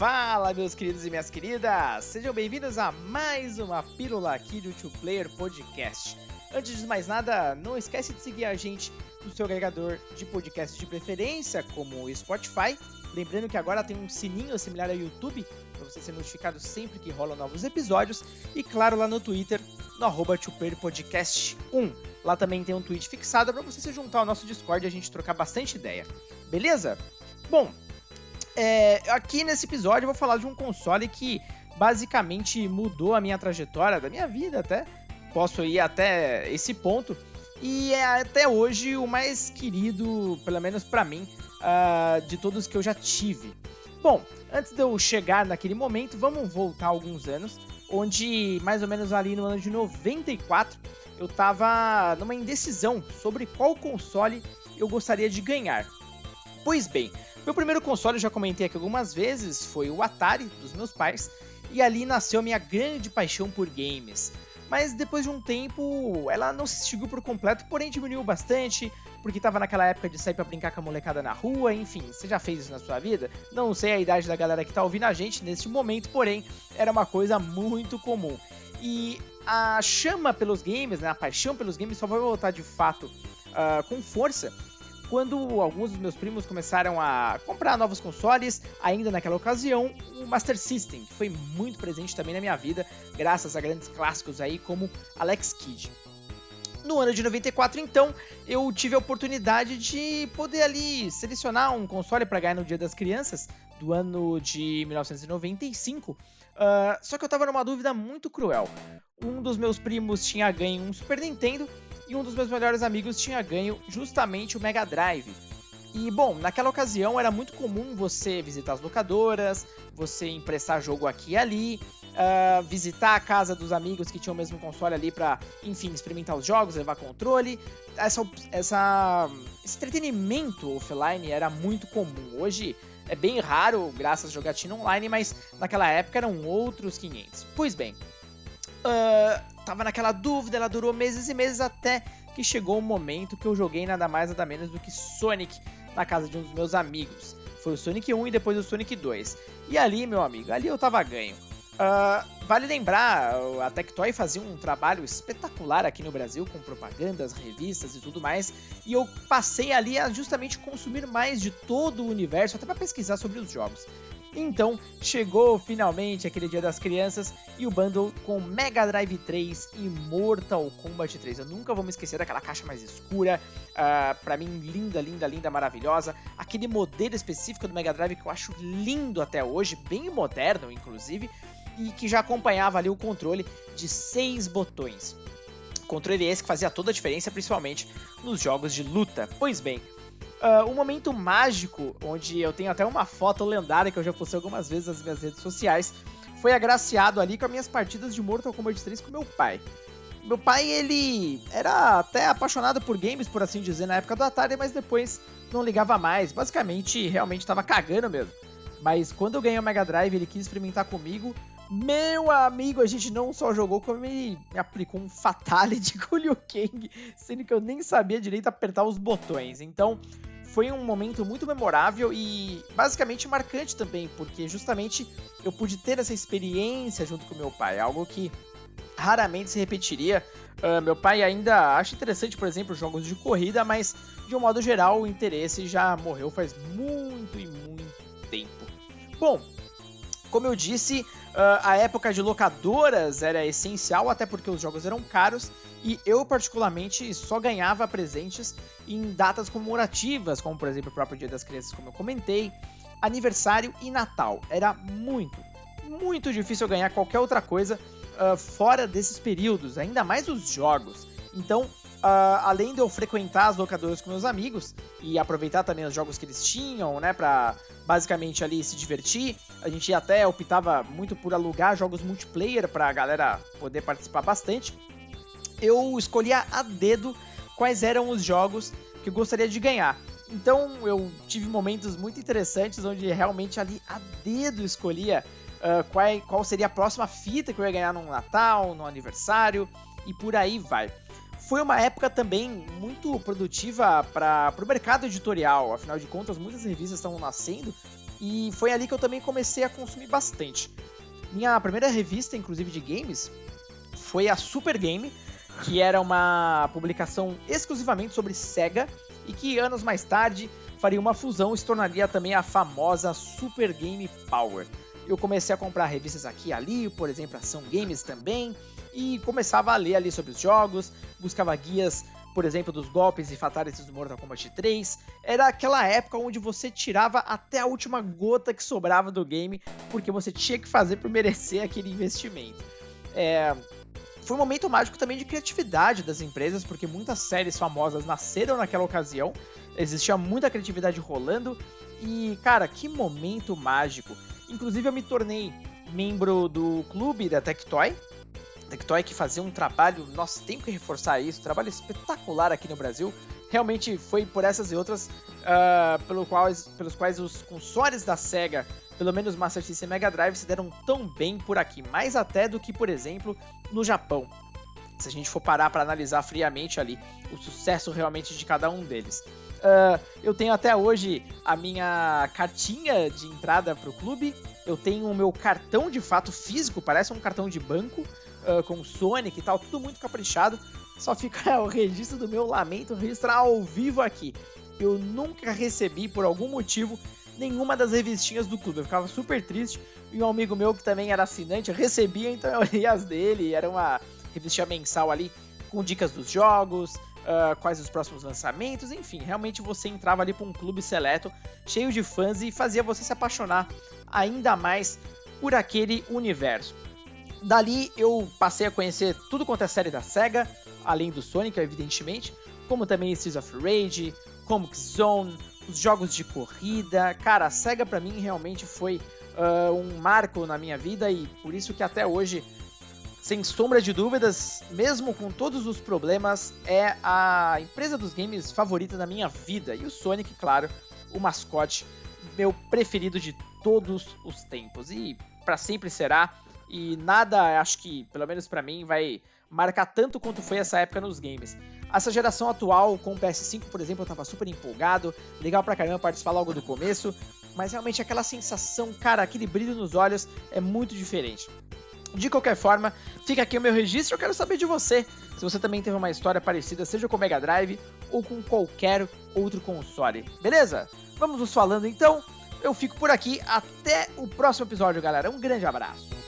Fala, meus queridos e minhas queridas! Sejam bem-vindos a mais uma Pílula aqui do Two Player Podcast. Antes de mais nada, não esquece de seguir a gente no seu agregador de podcast de preferência, como o Spotify. Lembrando que agora tem um sininho similar ao YouTube, para você ser notificado sempre que rolam novos episódios. E claro, lá no Twitter, no arroba Podcast 1. Lá também tem um tweet fixado para você se juntar ao nosso Discord e a gente trocar bastante ideia. Beleza? Bom, é, aqui nesse episódio eu vou falar de um console que basicamente mudou a minha trajetória, da minha vida até. Posso ir até esse ponto. E é até hoje o mais querido, pelo menos para mim, uh, de todos que eu já tive. Bom, antes de eu chegar naquele momento, vamos voltar alguns anos, onde mais ou menos ali no ano de 94 eu tava numa indecisão sobre qual console eu gostaria de ganhar. Pois bem, meu primeiro console, eu já comentei aqui algumas vezes, foi o Atari dos meus pais, e ali nasceu minha grande paixão por games. Mas depois de um tempo, ela não se extinguiu por completo, porém diminuiu bastante, porque estava naquela época de sair para brincar com a molecada na rua, enfim, você já fez isso na sua vida? Não sei a idade da galera que tá ouvindo a gente neste momento, porém, era uma coisa muito comum. E a chama pelos games, né, a paixão pelos games só vai voltar de fato uh, com força quando alguns dos meus primos começaram a comprar novos consoles, ainda naquela ocasião, o Master System, que foi muito presente também na minha vida, graças a grandes clássicos aí como Alex Kidd. No ano de 94, então, eu tive a oportunidade de poder ali selecionar um console para ganhar no Dia das Crianças do ano de 1995. Uh, ah, só que eu tava numa dúvida muito cruel. Um dos meus primos tinha ganho um Super Nintendo e um dos meus melhores amigos tinha ganho justamente o Mega Drive. E bom, naquela ocasião era muito comum você visitar as locadoras, você emprestar jogo aqui e ali, uh, visitar a casa dos amigos que tinham o mesmo console ali para, enfim, experimentar os jogos, levar controle. Essa, essa, esse entretenimento offline era muito comum. Hoje é bem raro, graças à jogatina online, mas naquela época eram outros 500. Pois bem, uh, tava naquela dúvida, ela durou meses e meses até que chegou o momento que eu joguei nada mais nada menos do que Sonic na casa de um dos meus amigos. Foi o Sonic 1 e depois o Sonic 2. E ali, meu amigo, ali eu tava ganho. Uh, vale lembrar, a Tectoy fazia um trabalho espetacular aqui no Brasil com propagandas, revistas e tudo mais, e eu passei ali a justamente consumir mais de todo o universo, até para pesquisar sobre os jogos. Então chegou finalmente aquele dia das crianças e o bundle com Mega Drive 3 e Mortal Kombat 3. Eu nunca vou me esquecer daquela caixa mais escura, uh, pra mim linda, linda, linda, maravilhosa. Aquele modelo específico do Mega Drive que eu acho lindo até hoje, bem moderno inclusive, e que já acompanhava ali o controle de seis botões. Controle esse que fazia toda a diferença, principalmente nos jogos de luta. Pois bem, Uh, um momento mágico, onde eu tenho até uma foto lendária que eu já postei algumas vezes nas minhas redes sociais, foi agraciado ali com as minhas partidas de Mortal Kombat 3 com meu pai. Meu pai, ele era até apaixonado por games, por assim dizer, na época do Atari, mas depois não ligava mais. Basicamente, realmente estava cagando mesmo. Mas quando eu ganhei o Mega Drive, ele quis experimentar comigo. Meu amigo, a gente não só jogou, como ele me aplicou um Fatality com o Liu Kang, sendo que eu nem sabia direito apertar os botões. Então, foi um momento muito memorável e basicamente marcante também, porque justamente eu pude ter essa experiência junto com meu pai, algo que raramente se repetiria. Uh, meu pai ainda acha interessante, por exemplo, jogos de corrida, mas de um modo geral o interesse já morreu faz muito e muito tempo. Bom, como eu disse, uh, a época de locadoras era essencial, até porque os jogos eram caros e eu, particularmente, só ganhava presentes em datas comemorativas, como por exemplo o próprio Dia das Crianças, como eu comentei, aniversário e Natal. Era muito, muito difícil ganhar qualquer outra coisa uh, fora desses períodos, ainda mais os jogos. Então, uh, além de eu frequentar as locadoras com meus amigos e aproveitar também os jogos que eles tinham, né, pra basicamente ali se divertir, a gente até optava muito por alugar jogos multiplayer pra galera poder participar bastante eu escolhia a dedo quais eram os jogos que eu gostaria de ganhar. Então eu tive momentos muito interessantes onde realmente ali a dedo escolhia uh, qual, qual seria a próxima fita que eu ia ganhar no Natal, no aniversário e por aí vai. Foi uma época também muito produtiva para o mercado editorial, afinal de contas, muitas revistas estavam nascendo E foi ali que eu também comecei a consumir bastante. Minha primeira revista, inclusive de games, foi a Super Game, que era uma publicação exclusivamente sobre Sega e que anos mais tarde faria uma fusão e se tornaria também a famosa Super Game Power. Eu comecei a comprar revistas aqui e ali, por exemplo, Ação Games também, e começava a ler ali sobre os jogos, buscava guias, por exemplo, dos golpes e fatalities do Mortal Kombat 3. Era aquela época onde você tirava até a última gota que sobrava do game, porque você tinha que fazer por merecer aquele investimento. É, foi um momento mágico também de criatividade das empresas, porque muitas séries famosas nasceram naquela ocasião, existia muita criatividade rolando, e cara, que momento mágico! Inclusive eu me tornei membro do clube da Tectoy, Tectoy que fazia um trabalho, nossa, tenho que reforçar isso, um trabalho espetacular aqui no Brasil. Realmente foi por essas e outras uh, pelo pelos quais os consoles da SEGA, pelo menos Master System e Mega Drive, se deram tão bem por aqui, mais até do que, por exemplo, no Japão. Se a gente for parar para analisar friamente ali o sucesso realmente de cada um deles. Uh, eu tenho até hoje a minha cartinha de entrada para o clube. Eu tenho o meu cartão de fato físico, parece um cartão de banco uh, com Sonic e tal, tudo muito caprichado. Só fica o registro do meu lamento registrar ao vivo aqui. Eu nunca recebi, por algum motivo, nenhuma das revistinhas do clube. Eu ficava super triste. E um amigo meu que também era assinante recebia, então eu li as dele. Era uma revistinha mensal ali com dicas dos jogos, uh, quais os próximos lançamentos, enfim, realmente você entrava ali para um clube seleto cheio de fãs e fazia você se apaixonar ainda mais por aquele universo. Dali eu passei a conhecer tudo quanto é série da SEGA, além do Sonic, evidentemente, como também Streets of Rage, Comic Zone, os jogos de corrida. Cara, a SEGA para mim realmente foi uh, um marco na minha vida e por isso que até hoje, sem sombra de dúvidas, mesmo com todos os problemas, é a empresa dos games favorita da minha vida. E o Sonic, claro, o mascote meu preferido de todos os tempos. E para sempre será e nada, acho que, pelo menos para mim, vai marcar tanto quanto foi essa época nos games. Essa geração atual, com o PS5, por exemplo, eu tava super empolgado, legal pra caramba participar logo do começo, mas realmente aquela sensação, cara, aquele brilho nos olhos é muito diferente. De qualquer forma, fica aqui o meu registro, eu quero saber de você, se você também teve uma história parecida, seja com o Mega Drive ou com qualquer outro console. Beleza? Vamos nos falando então. Eu fico por aqui, até o próximo episódio, galera. Um grande abraço.